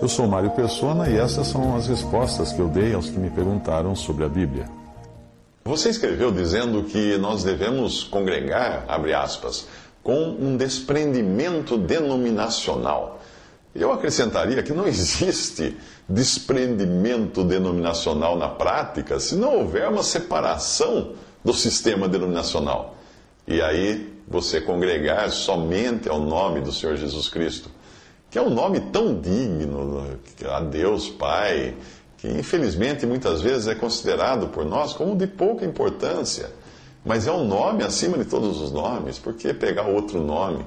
Eu sou Mário Persona e essas são as respostas que eu dei aos que me perguntaram sobre a Bíblia. Você escreveu dizendo que nós devemos congregar, abre aspas, com um desprendimento denominacional. Eu acrescentaria que não existe desprendimento denominacional na prática se não houver uma separação do sistema denominacional. E aí você congregar somente ao nome do Senhor Jesus Cristo, que é um nome tão digno a Deus Pai, que infelizmente muitas vezes é considerado por nós como de pouca importância. Mas é um nome acima de todos os nomes, por que pegar outro nome?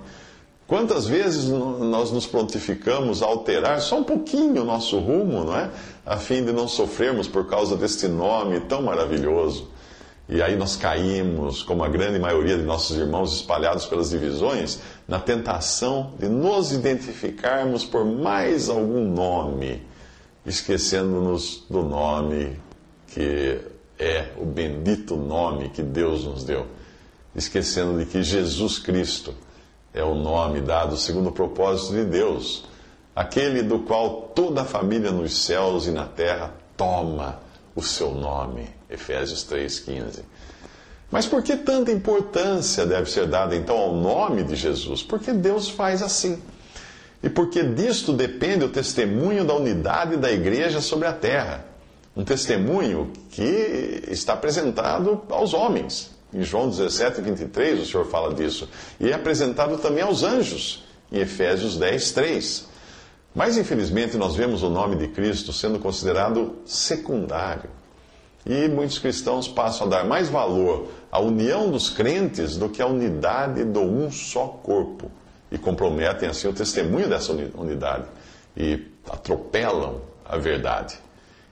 Quantas vezes nós nos prontificamos a alterar só um pouquinho o nosso rumo, não é? A fim de não sofrermos por causa deste nome tão maravilhoso. E aí nós caímos, como a grande maioria de nossos irmãos espalhados pelas divisões, na tentação de nos identificarmos por mais algum nome, esquecendo-nos do nome que é o bendito nome que Deus nos deu, esquecendo de que Jesus Cristo é o nome dado segundo o propósito de Deus, aquele do qual toda a família nos céus e na terra toma o seu nome. Efésios 3,15. Mas por que tanta importância deve ser dada então ao nome de Jesus? Porque Deus faz assim. E porque disto depende o testemunho da unidade da igreja sobre a terra um testemunho que está apresentado aos homens. Em João 17, 23, o Senhor fala disso. E é apresentado também aos anjos, em Efésios 10, 3. Mas, infelizmente, nós vemos o nome de Cristo sendo considerado secundário. E muitos cristãos passam a dar mais valor à união dos crentes do que à unidade do um só corpo. E comprometem, assim, o testemunho dessa unidade. E atropelam a verdade.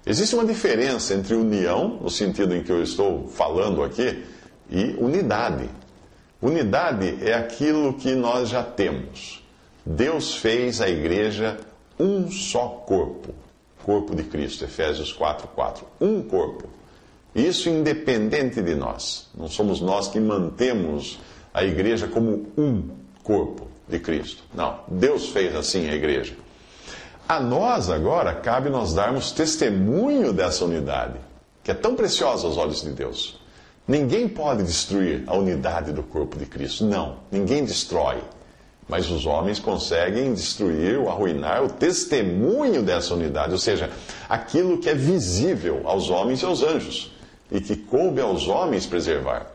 Existe uma diferença entre união, no sentido em que eu estou falando aqui, e unidade. Unidade é aquilo que nós já temos. Deus fez a igreja um só corpo, corpo de Cristo, Efésios 4, 4. Um corpo. Isso independente de nós. Não somos nós que mantemos a igreja como um corpo de Cristo. Não. Deus fez assim a igreja. A nós agora cabe nós darmos testemunho dessa unidade, que é tão preciosa aos olhos de Deus. Ninguém pode destruir a unidade do corpo de Cristo. Não, ninguém destrói. Mas os homens conseguem destruir ou arruinar o testemunho dessa unidade, ou seja, aquilo que é visível aos homens e aos anjos, e que coube aos homens preservar.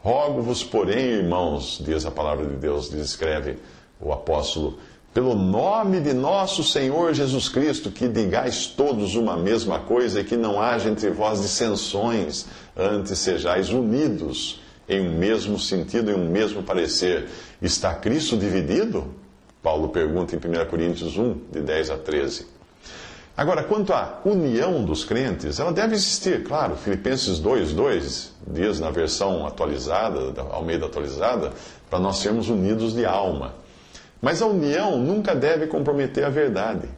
Rogo-vos, porém, irmãos, diz a palavra de Deus, escreve o apóstolo pelo nome de nosso Senhor Jesus Cristo, que digais todos uma mesma coisa e que não haja entre vós dissensões, antes sejais unidos em um mesmo sentido, em um mesmo parecer. Está Cristo dividido? Paulo pergunta em 1 Coríntios 1, de 10 a 13. Agora, quanto à união dos crentes, ela deve existir, claro. Filipenses 2, 2 diz na versão atualizada, ao meio da atualizada, para nós sermos unidos de alma. Mas a união nunca deve comprometer a verdade.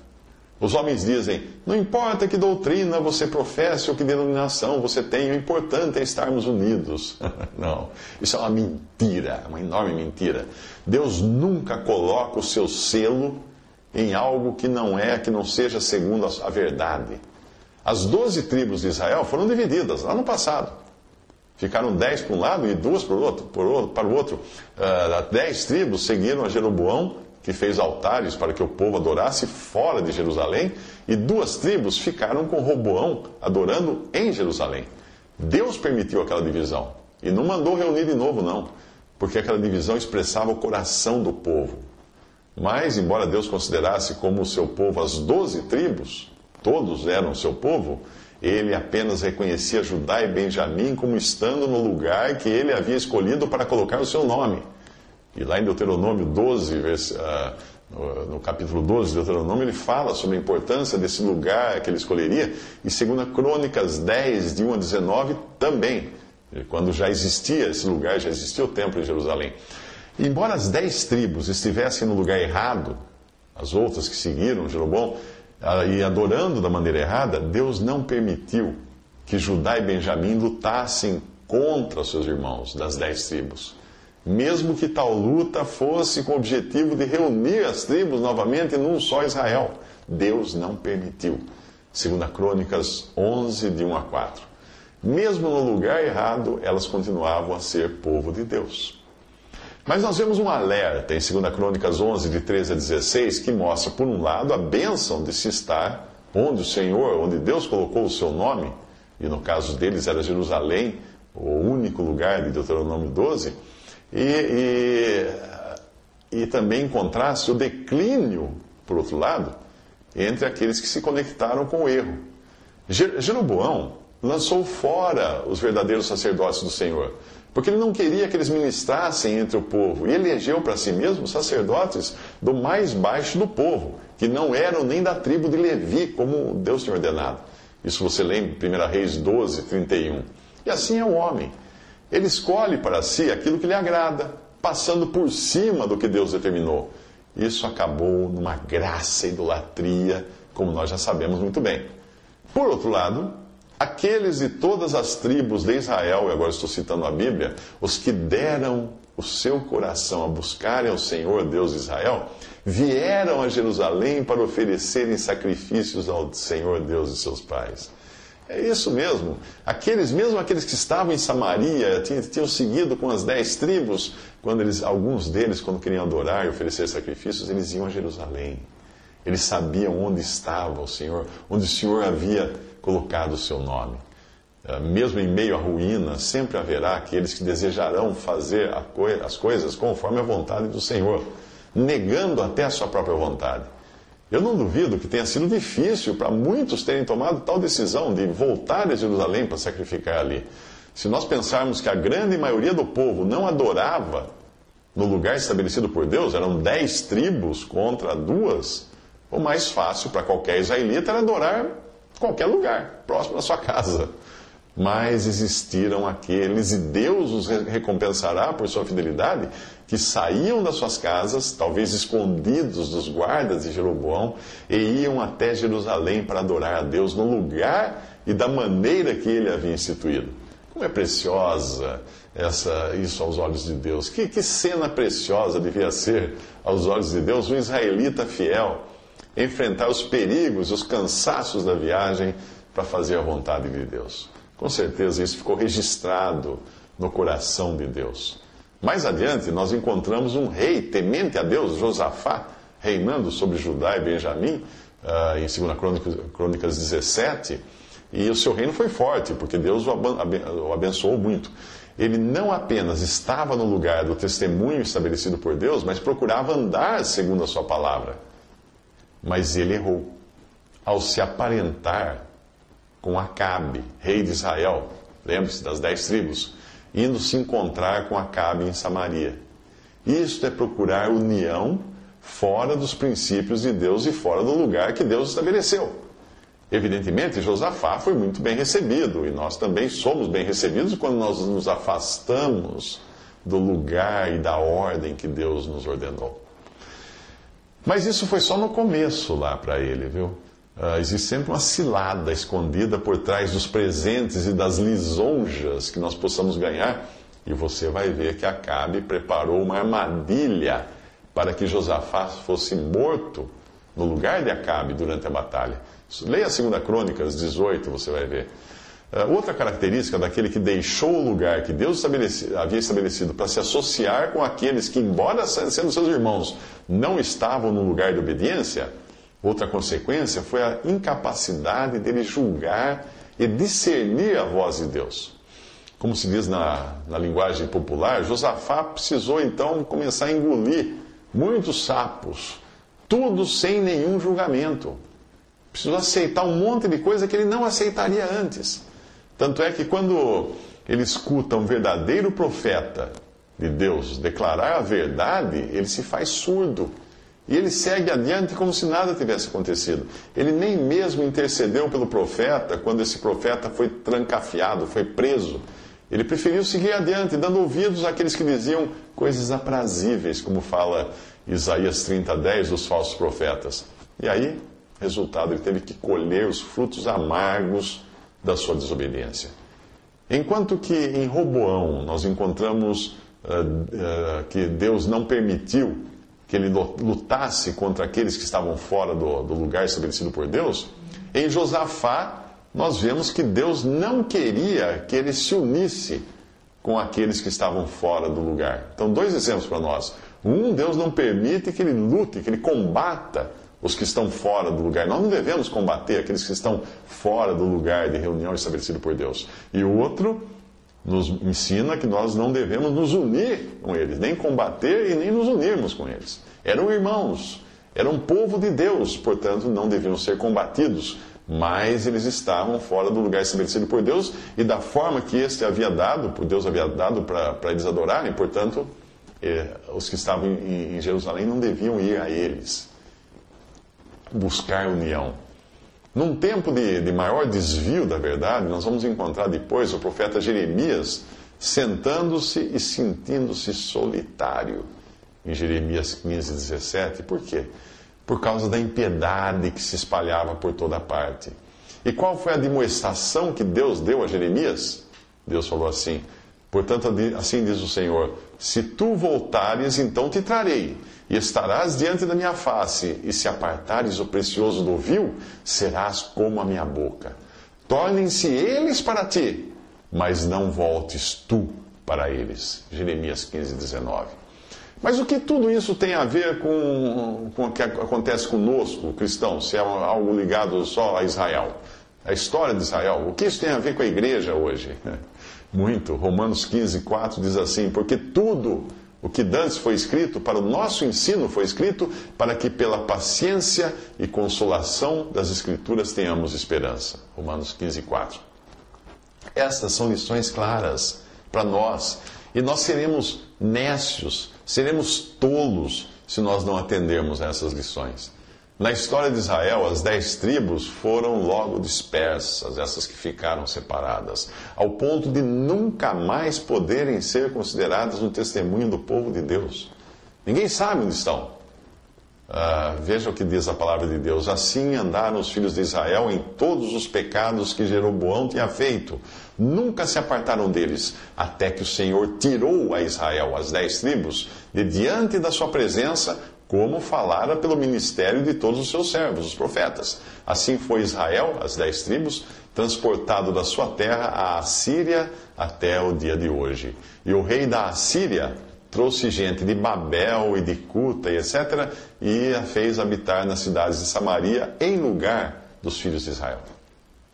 Os homens dizem: não importa que doutrina você professe ou que denominação você tenha, o importante é estarmos unidos. não, isso é uma mentira, uma enorme mentira. Deus nunca coloca o seu selo em algo que não é, que não seja segundo a verdade. As doze tribos de Israel foram divididas lá no passado. Ficaram dez para um lado e duas para o outro. Para o outro. Uh, dez tribos seguiram a Jeroboão, que fez altares para que o povo adorasse fora de Jerusalém, e duas tribos ficaram com Roboão adorando em Jerusalém. Deus permitiu aquela divisão e não mandou reunir de novo, não, porque aquela divisão expressava o coração do povo. Mas, embora Deus considerasse como seu povo as doze tribos, todos eram seu povo, ele apenas reconhecia Judá e Benjamim como estando no lugar que ele havia escolhido para colocar o seu nome. E lá em Deuteronômio 12, vers, uh, no, capítulo 12 de Deuteronômio, ele fala sobre a importância desse lugar que ele escolheria. E segundo Crônicas 10, de 1 a 19, também, quando já existia esse lugar, já existia o templo em Jerusalém. E embora as dez tribos estivessem no lugar errado, as outras que seguiram Jeroboão, ah, e adorando da maneira errada, Deus não permitiu que Judá e Benjamim lutassem contra seus irmãos das dez tribos. Mesmo que tal luta fosse com o objetivo de reunir as tribos novamente num só Israel. Deus não permitiu. Segundo Crônicas 11, de 1 a 4. Mesmo no lugar errado, elas continuavam a ser povo de Deus. Mas nós vemos um alerta em 2 Crônicas 11, de 13 a 16, que mostra, por um lado, a bênção de se estar onde o Senhor, onde Deus colocou o seu nome, e no caso deles era Jerusalém, o único lugar de Deuteronômio 12, e, e, e também encontrasse o declínio, por outro lado, entre aqueles que se conectaram com o erro. Jeroboão lançou fora os verdadeiros sacerdotes do Senhor porque ele não queria que eles ministrassem entre o povo. E elegeu para si mesmo sacerdotes do mais baixo do povo, que não eram nem da tribo de Levi, como Deus tinha ordenado. Isso você lembra em 1 Reis 12, 31. E assim é o homem. Ele escolhe para si aquilo que lhe agrada, passando por cima do que Deus determinou. Isso acabou numa graça idolatria, como nós já sabemos muito bem. Por outro lado, Aqueles de todas as tribos de Israel, e agora estou citando a Bíblia, os que deram o seu coração a buscarem ao Senhor Deus de Israel, vieram a Jerusalém para oferecerem sacrifícios ao Senhor Deus de seus pais. É isso mesmo. Aqueles, mesmo aqueles que estavam em Samaria, tinham, tinham seguido com as dez tribos, quando eles, alguns deles, quando queriam adorar e oferecer sacrifícios, eles iam a Jerusalém. Eles sabiam onde estava o Senhor, onde o Senhor havia colocado o seu nome. É, mesmo em meio à ruína, sempre haverá aqueles que desejarão fazer as coisas conforme a vontade do Senhor, negando até a sua própria vontade. Eu não duvido que tenha sido difícil para muitos terem tomado tal decisão de voltar a Jerusalém para sacrificar ali. Se nós pensarmos que a grande maioria do povo não adorava no lugar estabelecido por Deus, eram dez tribos contra duas, o mais fácil para qualquer israelita era adorar qualquer lugar, próximo da sua casa. Mas existiram aqueles, e Deus os recompensará por sua fidelidade, que saíam das suas casas, talvez escondidos dos guardas de Jeroboão, e iam até Jerusalém para adorar a Deus no lugar e da maneira que ele havia instituído. Como é preciosa essa, isso aos olhos de Deus. Que, que cena preciosa devia ser aos olhos de Deus um israelita fiel enfrentar os perigos, os cansaços da viagem para fazer a vontade de Deus. Com certeza isso ficou registrado no coração de Deus. Mais adiante, nós encontramos um rei temente a Deus, Josafá, reinando sobre Judá e Benjamim, uh, em 2 Crônicas, Crônicas 17, e o seu reino foi forte, porque Deus o abençoou muito. Ele não apenas estava no lugar do testemunho estabelecido por Deus, mas procurava andar segundo a sua palavra. Mas ele errou ao se aparentar com Acabe, rei de Israel. Lembre-se das dez tribos, indo se encontrar com Acabe em Samaria. Isto é procurar união fora dos princípios de Deus e fora do lugar que Deus estabeleceu. Evidentemente, Josafá foi muito bem recebido, e nós também somos bem recebidos quando nós nos afastamos do lugar e da ordem que Deus nos ordenou. Mas isso foi só no começo lá para ele, viu? Uh, existe sempre uma cilada escondida por trás dos presentes e das lisonjas que nós possamos ganhar. E você vai ver que Acabe preparou uma armadilha para que Josafá fosse morto no lugar de Acabe durante a batalha. Leia a 2 Crônicas 18, você vai ver. Uh, outra característica daquele que deixou o lugar que Deus estabeleci, havia estabelecido para se associar com aqueles que, embora sendo seus irmãos, não estavam no lugar de obediência, outra consequência foi a incapacidade dele julgar e discernir a voz de Deus. Como se diz na, na linguagem popular, Josafá precisou então começar a engolir muitos sapos, tudo sem nenhum julgamento. Precisou aceitar um monte de coisa que ele não aceitaria antes. Tanto é que quando ele escuta um verdadeiro profeta de Deus, declarar a verdade, ele se faz surdo. E ele segue adiante como se nada tivesse acontecido. Ele nem mesmo intercedeu pelo profeta quando esse profeta foi trancafiado, foi preso. Ele preferiu seguir adiante, dando ouvidos àqueles que diziam coisas aprazíveis, como fala Isaías 30, 10 dos falsos profetas. E aí, resultado, ele teve que colher os frutos amargos da sua desobediência. Enquanto que em Roboão nós encontramos uh, uh, que Deus não permitiu que ele lutasse contra aqueles que estavam fora do, do lugar estabelecido por Deus, em Josafá nós vemos que Deus não queria que ele se unisse com aqueles que estavam fora do lugar. Então, dois exemplos para nós. Um, Deus não permite que ele lute, que ele combata os que estão fora do lugar. Nós não devemos combater aqueles que estão fora do lugar de reunião estabelecido por Deus. E o outro nos ensina que nós não devemos nos unir com eles, nem combater e nem nos unirmos com eles. Eram irmãos, eram povo de Deus, portanto não deviam ser combatidos, mas eles estavam fora do lugar estabelecido por Deus e da forma que este havia dado, por Deus havia dado para eles adorarem, portanto, eh, os que estavam em, em Jerusalém não deviam ir a eles buscar união. Num tempo de, de maior desvio da verdade, nós vamos encontrar depois o profeta Jeremias sentando-se e sentindo-se solitário. Em Jeremias 15, 17. Por quê? Por causa da impiedade que se espalhava por toda parte. E qual foi a demonstração que Deus deu a Jeremias? Deus falou assim: Portanto, assim diz o Senhor: Se tu voltares, então te trarei e estarás diante da minha face, e se apartares o precioso do vil, serás como a minha boca. Tornem-se eles para ti, mas não voltes tu para eles. Jeremias 15, 19. Mas o que tudo isso tem a ver com, com o que acontece conosco, cristãos, se é algo ligado só a Israel? A história de Israel, o que isso tem a ver com a igreja hoje? Muito. Romanos 15, 4 diz assim: Porque tudo o que dantes foi escrito para o nosso ensino foi escrito para que pela paciência e consolação das Escrituras tenhamos esperança. Romanos 15, 4. Estas são lições claras para nós e nós seremos nécios, seremos tolos se nós não atendermos a essas lições. Na história de Israel, as dez tribos foram logo dispersas, essas que ficaram separadas, ao ponto de nunca mais poderem ser consideradas um testemunho do povo de Deus. Ninguém sabe onde estão. Uh, veja o que diz a palavra de Deus. Assim andaram os filhos de Israel em todos os pecados que Jeroboão tinha feito. Nunca se apartaram deles, até que o Senhor tirou a Israel, as dez tribos, de diante da sua presença como falara pelo ministério de todos os seus servos, os profetas. Assim foi Israel, as dez tribos, transportado da sua terra à Assíria até o dia de hoje. E o rei da Assíria trouxe gente de Babel e de Cuta e etc., e a fez habitar nas cidades de Samaria em lugar dos filhos de Israel.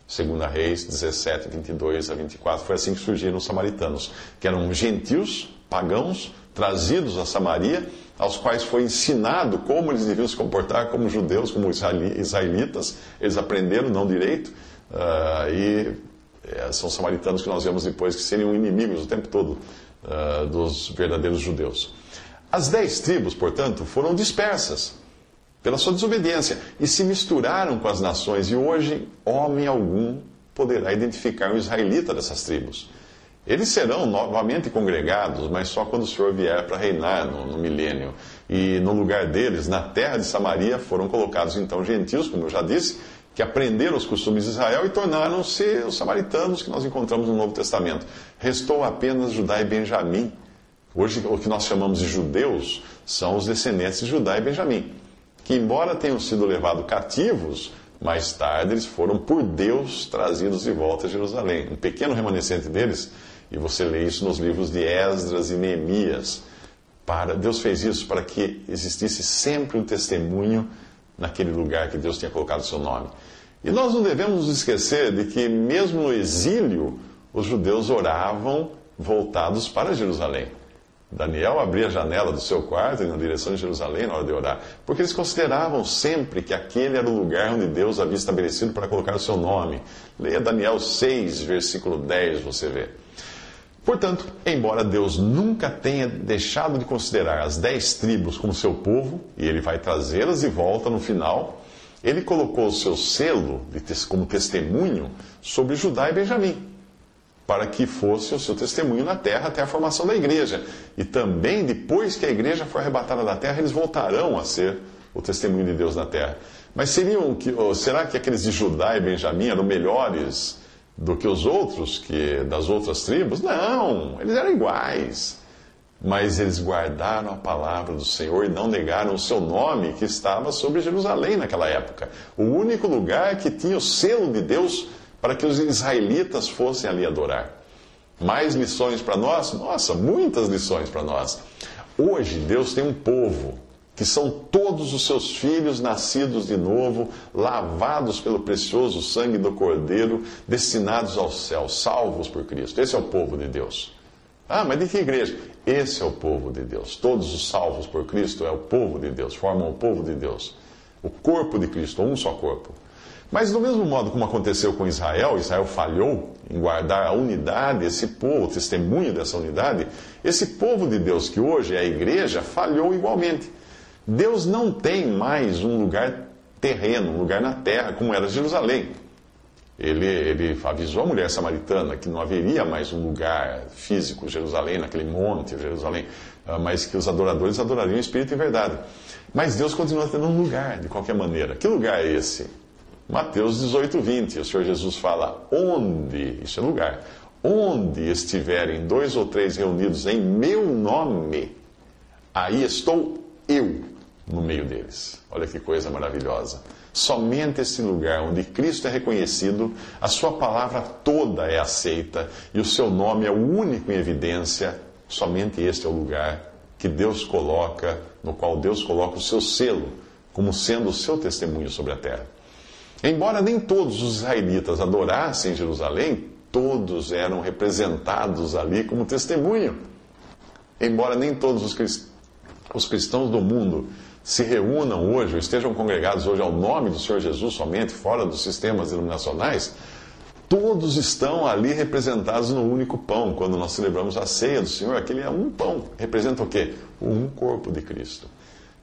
Segunda Reis 17, 22 a 24, foi assim que surgiram os samaritanos, que eram gentios, pagãos, trazidos a Samaria, aos quais foi ensinado como eles deviam se comportar como judeus, como israelitas. Eles aprenderam, não direito, uh, e é, são samaritanos que nós vemos depois que seriam inimigos o tempo todo uh, dos verdadeiros judeus. As dez tribos, portanto, foram dispersas pela sua desobediência e se misturaram com as nações, e hoje homem algum poderá identificar um israelita dessas tribos. Eles serão novamente congregados, mas só quando o Senhor vier para reinar no, no, milênio. E no lugar deles, na terra de Samaria, foram colocados então gentios, como eu já disse, que aprenderam os costumes de Israel e tornaram-se os samaritanos que nós encontramos no Novo Testamento. Restou apenas Judá e Benjamim. Hoje, o que nós chamamos de judeus são os descendentes de Judá e Benjamim, que, embora tenham sido levados cativos, mais tarde eles foram por Deus trazidos de volta a Jerusalém. Um pequeno remanescente deles e você lê isso nos livros de Esdras e Neemias. Para, Deus fez isso para que existisse sempre um testemunho naquele lugar que Deus tinha colocado o seu nome. E nós não devemos nos esquecer de que, mesmo no exílio, os judeus oravam voltados para Jerusalém. Daniel abria a janela do seu quarto na direção de Jerusalém na hora de orar, porque eles consideravam sempre que aquele era o lugar onde Deus havia estabelecido para colocar o seu nome. Leia Daniel 6, versículo 10, você vê. Portanto, embora Deus nunca tenha deixado de considerar as dez tribos como seu povo, e ele vai trazê-las de volta no final, ele colocou o seu selo como testemunho sobre Judá e Benjamim, para que fosse o seu testemunho na terra até a formação da igreja. E também, depois que a igreja for arrebatada da terra, eles voltarão a ser o testemunho de Deus na terra. Mas seriam, será que aqueles de Judá e Benjamim eram melhores? Do que os outros, que das outras tribos. Não, eles eram iguais. Mas eles guardaram a palavra do Senhor e não negaram o seu nome que estava sobre Jerusalém naquela época. O único lugar que tinha o selo de Deus para que os israelitas fossem ali adorar. Mais lições para nós? Nossa, muitas lições para nós. Hoje Deus tem um povo que são todos os seus filhos nascidos de novo, lavados pelo precioso sangue do Cordeiro, destinados ao céu, salvos por Cristo. Esse é o povo de Deus. Ah, mas de que igreja? Esse é o povo de Deus. Todos os salvos por Cristo é o povo de Deus, formam o povo de Deus. O corpo de Cristo, um só corpo. Mas do mesmo modo como aconteceu com Israel, Israel falhou em guardar a unidade, esse povo, o testemunho dessa unidade, esse povo de Deus que hoje é a igreja, falhou igualmente. Deus não tem mais um lugar terreno, um lugar na terra, como era Jerusalém. Ele, ele avisou a mulher samaritana que não haveria mais um lugar físico, Jerusalém, naquele monte, Jerusalém, ah, mas que os adoradores adorariam em espírito e verdade. Mas Deus continua tendo um lugar, de qualquer maneira. Que lugar é esse? Mateus 18, 20. O Senhor Jesus fala: onde, isso é lugar, onde estiverem dois ou três reunidos em meu nome, aí estou eu no meio deles. Olha que coisa maravilhosa. Somente esse lugar onde Cristo é reconhecido, a sua palavra toda é aceita e o seu nome é o único em evidência, somente este é o lugar que Deus coloca, no qual Deus coloca o seu selo, como sendo o seu testemunho sobre a terra. Embora nem todos os israelitas adorassem Jerusalém, todos eram representados ali como testemunho. Embora nem todos os cristãos do mundo se reúnam hoje, ou estejam congregados hoje ao nome do Senhor Jesus somente, fora dos sistemas denominacionais, todos estão ali representados no único pão. Quando nós celebramos a ceia do Senhor, aquele é um pão. Representa o quê? Um corpo de Cristo.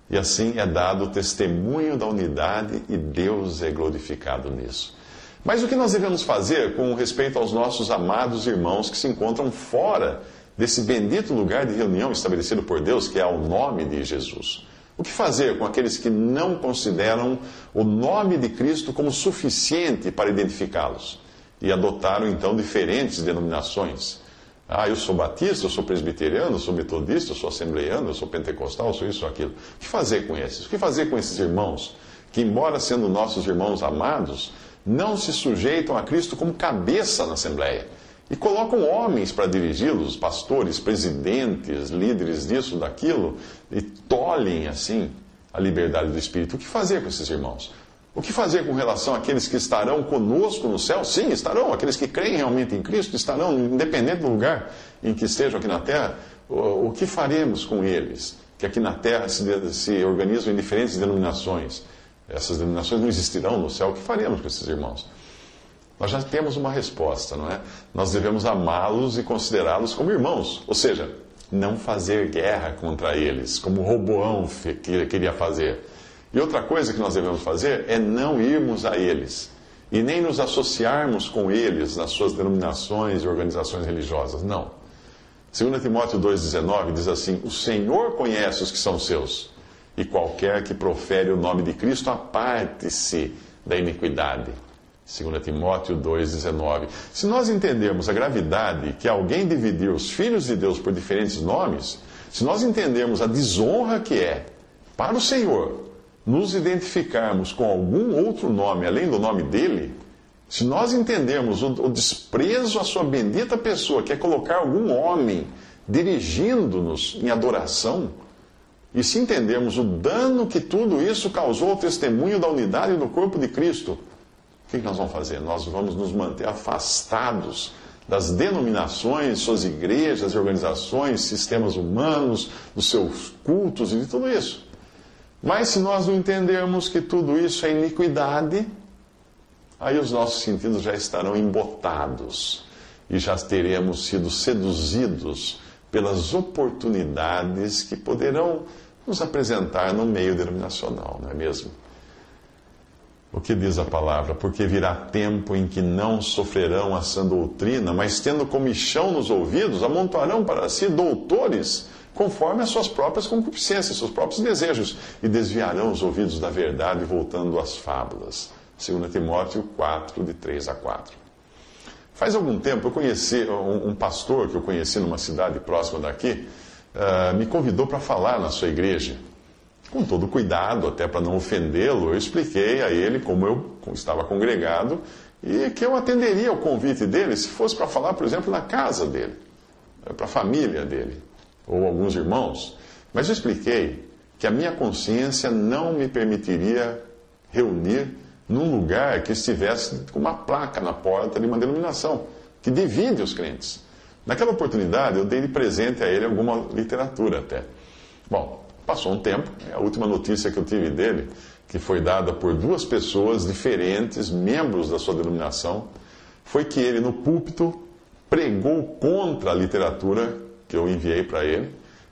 E assim é dado o testemunho da unidade e Deus é glorificado nisso. Mas o que nós devemos fazer com respeito aos nossos amados irmãos que se encontram fora desse bendito lugar de reunião estabelecido por Deus, que é o nome de Jesus? O que fazer com aqueles que não consideram o nome de Cristo como suficiente para identificá-los e adotaram então diferentes denominações? Ah, eu sou batista, eu sou presbiteriano, eu sou metodista, eu sou assembleiano, eu sou pentecostal, eu sou isso ou aquilo. O que fazer com esses? O que fazer com esses irmãos que, embora sendo nossos irmãos amados, não se sujeitam a Cristo como cabeça na Assembleia? E colocam homens para dirigi-los, pastores, presidentes, líderes disso, daquilo, e tolhem assim a liberdade do Espírito. O que fazer com esses irmãos? O que fazer com relação àqueles que estarão conosco no céu? Sim, estarão. Aqueles que creem realmente em Cristo estarão, independente do lugar em que estejam aqui na terra. O, que faremos com eles? Que aqui na terra se, se organizam em diferentes denominações. Essas denominações não existirão no céu. O que faremos com esses irmãos? Nós já temos uma resposta, não é? Nós devemos amá-los e considerá-los como irmãos, ou seja, não fazer guerra contra eles, como Roboão queria fazer. E outra coisa que nós devemos fazer é não irmos a eles e nem nos associarmos com eles nas suas denominações e organizações religiosas. Não. 2 Timóteo 2,19 diz assim: O Senhor conhece os que são seus, e qualquer que profere o nome de Cristo aparte-se da iniquidade. 2 Timóteo 2,19. Se nós entendermos a gravidade que alguém dividir os filhos de Deus por diferentes nomes, se nós entendermos a desonra que é para o Senhor nos identificarmos com algum outro nome além do nome dele, se nós entendermos o, o desprezo à sua bendita pessoa, que é colocar algum homem dirigindo-nos em adoração, e se entendermos o dano que tudo isso causou ao testemunho da unidade do corpo de Cristo, que nós vamos fazer? Nós vamos nos manter afastados das denominações, suas igrejas organizações, sistemas humanos, dos seus cultos e de tudo isso. Mas se nós não entendermos que tudo isso é iniquidade, aí os nossos sentidos já estarão embotados. e já teremos sido seduzidos pelas oportunidades que poderão nos apresentar no meio denominacional, não é mesmo? O que diz a palavra? Porque virá tempo em que não sofrerão a sã doutrina, mas tendo comichão nos ouvidos, amontoarão para si doutores, conforme as suas próprias concupiscências, seus próprios desejos, e desviarão os ouvidos da verdade, voltando às fábulas. 2 Timóteo 4, de 3 a 4. Faz algum tempo eu conheci um, pastor que eu conheci numa cidade próxima daqui, uh, me convidou para falar na sua igreja. Com todo cuidado, até para não ofendê-lo, eu expliquei a ele como eu estava congregado e que eu atenderia o convite dele se fosse para falar, por exemplo, na casa dele, para a família dele, ou alguns irmãos. Mas eu expliquei que a minha consciência não me permitiria reunir num lugar que estivesse com uma placa na porta de uma denominação que divide os crentes. Naquela oportunidade, eu dei de presente a ele alguma literatura até. Bom, Passou um tempo, a última notícia que eu tive dele, que foi dada por duas pessoas diferentes, membros da sua denominação, foi que ele no púlpito pregou contra a literatura que eu enviei para ele,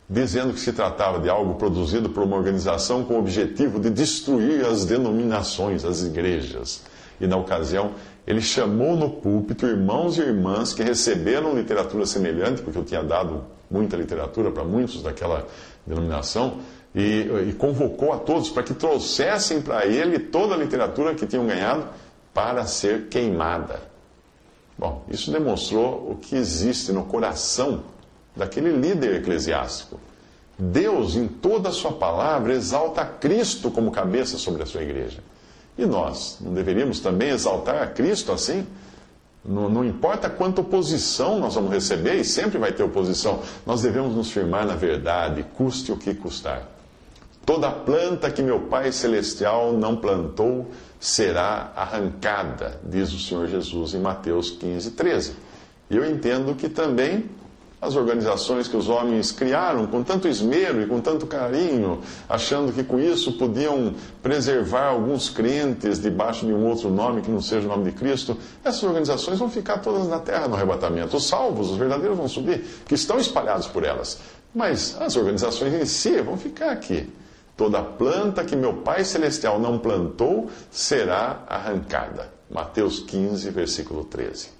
dizendo que se tratava de algo produzido por uma organização com o objetivo de destruir as denominações, as igrejas. E na ocasião, ele chamou no púlpito irmãos e irmãs que receberam literatura semelhante, porque eu tinha dado muita literatura para muitos daquela denominação, e, e convocou a todos para que trouxessem para ele toda a literatura que tinham ganhado para ser queimada. Bom, isso demonstrou o que existe no coração daquele líder eclesiástico. Deus, em toda a sua palavra, exalta Cristo como cabeça sobre a sua igreja. E nós, não deveríamos também exaltar a Cristo assim? Não, não, importa quanta oposição nós vamos receber, e sempre vai ter oposição, nós devemos nos firmar na verdade, custe o que custar. Toda planta que meu Pai Celestial não plantou será arrancada, diz o Senhor Jesus em Mateus 15, 13. E eu entendo que também as organizações que os homens criaram com tanto esmero e com tanto carinho, achando que com isso podiam preservar alguns crentes debaixo de um outro nome que não seja o nome de Cristo, essas organizações vão ficar todas na terra no arrebatamento. Os salvos, os verdadeiros vão subir, que estão espalhados por elas. Mas as organizações em si vão ficar aqui. Toda planta que meu Pai Celestial não plantou será arrancada. Mateus 15, versículo 13.